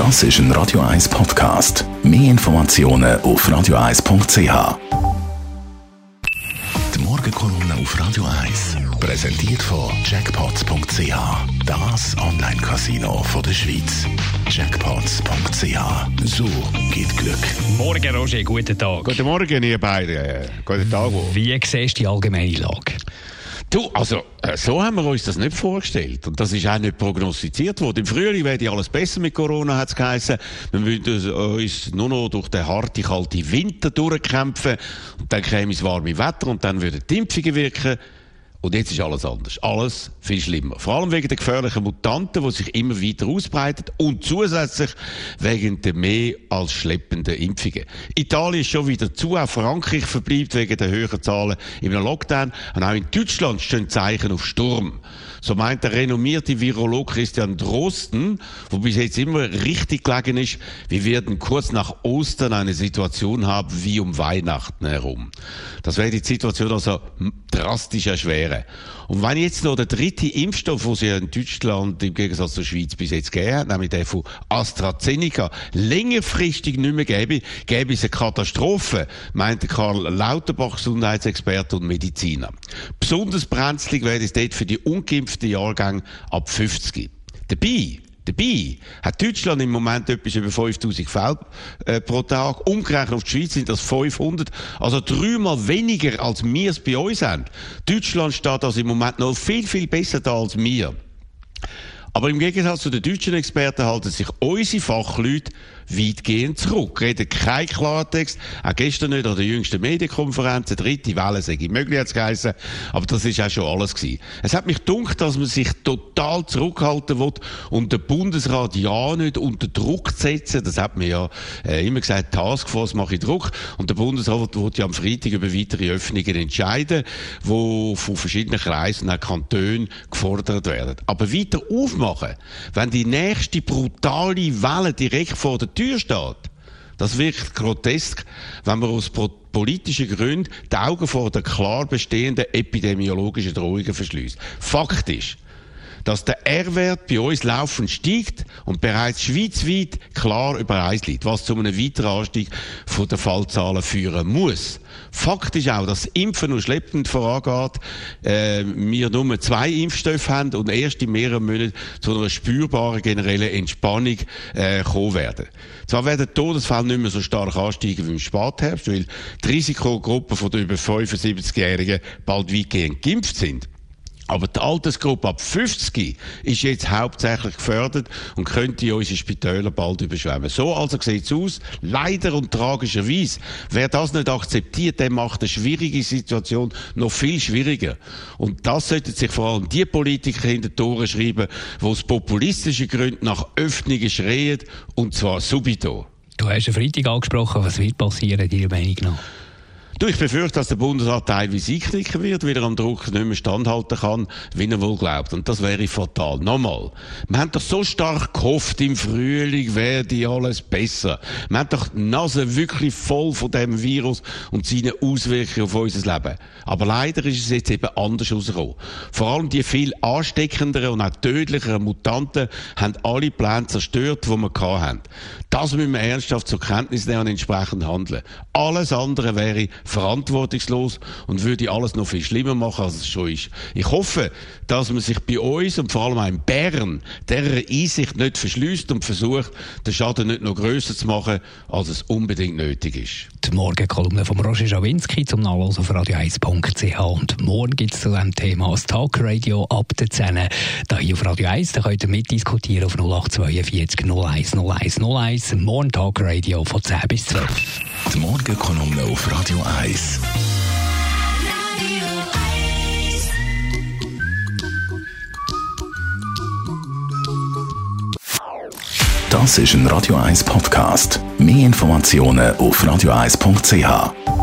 Das ist ein Radio 1 Podcast. Mehr Informationen auf radio1.ch. Die Morgenkolumne auf Radio 1 präsentiert von Jackpots.ch. Das Online-Casino der Schweiz. Jackpots.ch. So geht Glück. Morgen, Roger, guten Tag. Guten Morgen, ihr beiden. Guten Tag. Wie siehst du die allgemeine Lage? Du, also, äh, so haben wir uns das nicht vorgestellt. Und das ist auch nicht prognostiziert worden. Im Frühling werde alles besser mit Corona, hat es geheißen. Wir würden uns nur noch durch den harten, kalten Winter durchkämpfen. Und dann käme das warme Wetter und dann würden die Impfungen wirken. Und jetzt ist alles anders. Alles viel schlimmer. Vor allem wegen der gefährlichen Mutanten, die sich immer weiter ausbreiten und zusätzlich wegen der mehr als schleppenden Impfungen. Italien ist schon wieder zu, auch Frankreich verbleibt wegen der höheren Zahlen im Lockdown. Und auch in Deutschland stehen Zeichen auf Sturm. So meint der renommierte Virolog Christian Drosten, wo bis jetzt immer richtig gelegen ist, wir werden kurz nach Ostern eine Situation haben wie um Weihnachten herum. Das wäre die Situation also drastisch erschweren. Und wenn jetzt noch der dritte Impfstoff, den sie in Deutschland im Gegensatz zur Schweiz bis jetzt gegeben hat, nämlich der von AstraZeneca, längerfristig nicht mehr gäbe, gäbe es eine Katastrophe, meinte Karl Lauterbach, Gesundheitsexperte und Mediziner. Besonders brenzlig wäre es dort für die ungeimpften Jahrgänge ab 50. Dabei Dabei hat Deutschland im Moment etwas über 5000 Fälle äh, pro Tag. Umgerechnet auf die Schweiz sind das 500. Also dreimal weniger, als wir es bei uns haben. Deutschland steht also im Moment noch viel, viel besser da als wir. Aber im Gegensatz zu den deutschen Experten halten sich unsere Fachleute weitgehend zurück. Reden kein Klartext. Auch gestern nicht an der jüngsten Medienkonferenz. Eine dritte Welle sei möglich, hat es geheißen. Aber das ist auch schon alles gewesen. Es hat mich dunkt, dass man sich total zurückhalten will und den Bundesrat ja nicht unter Druck setzen. Das hat man ja äh, immer gesagt, Taskforce mache ich Druck. Und der Bundesrat wird ja am Freitag über weitere Öffnungen entscheiden, wo von verschiedenen Kreisen und Kantonen gefordert werden. Aber weiter aufmachen, wenn die nächste brutale Welle direkt vor der Tür steht. Das wirkt grotesk, wenn man aus politischen Gründen die Augen vor der klar bestehenden epidemiologischen Drohungen verschließt. Fakt ist, dass der R-Wert bei uns laufend steigt und bereits schweizweit klar über 1 liegt, was zu einem weiteren Anstieg von der Fallzahlen führen muss. Fakt ist auch, dass das Impfen nur schleppend vorangeht, äh, wir nur zwei Impfstoffe haben und erst in mehreren Monaten zu einer spürbaren generellen Entspannung äh, kommen werden. Zwar werden die Todesfälle nicht mehr so stark ansteigen wie im Spätherbst, weil die Risikogruppen von den über 75-Jährigen bald weitgehend geimpft sind. Aber die Altersgruppe ab 50 ist jetzt hauptsächlich gefördert und könnte unsere Spitäler bald überschwemmen. So also sieht es aus. Leider und tragischerweise. Wer das nicht akzeptiert, der macht eine schwierige Situation noch viel schwieriger. Und das sollten sich vor allem die Politiker hinter Tore schreiben, die aus populistischen Gründen nach Öffnungen schreien, und zwar subito. Du hast einen Freitag angesprochen. Was wird passieren, deiner Meinung nach? Du, ich befürchte, dass der Bundesrat teilweise einknicken wird, weil er am Druck nicht mehr standhalten kann, wie er wohl glaubt. Und das wäre fatal. Nochmal. Wir haben doch so stark gehofft, im Frühling werde alles besser. Wir haben doch die Nase wirklich voll von dem Virus und seinen Auswirkungen auf unser Leben. Aber leider ist es jetzt eben anders rausgekommen. Vor allem die viel ansteckenderen und auch tödlicheren Mutanten haben alle Pläne zerstört, die wir hatten. Das müssen wir ernsthaft zur Kenntnis nehmen und entsprechend handeln. Alles andere wäre verantwortungslos und würde alles noch viel schlimmer machen, als es schon ist. Ich hoffe, dass man sich bei uns und vor allem auch in Bern dieser Einsicht nicht verschließt und versucht, den Schaden nicht noch grösser zu machen, als es unbedingt nötig ist. Die Morgenkolumne von Roger Schawinski zum Nachlesen auf radio1.ch und morgen gibt es zu diesem Thema das Talkradio ab der 10 da hier auf Radio 1, da könnt ihr mitdiskutieren auf 0842 01 01 01, morgen Talkradio von 10 bis 12. Die Morgenkolumne auf Radio 1. Das ist ein Radio 1 Podcast. Mehr Informationen auf radio1.ch.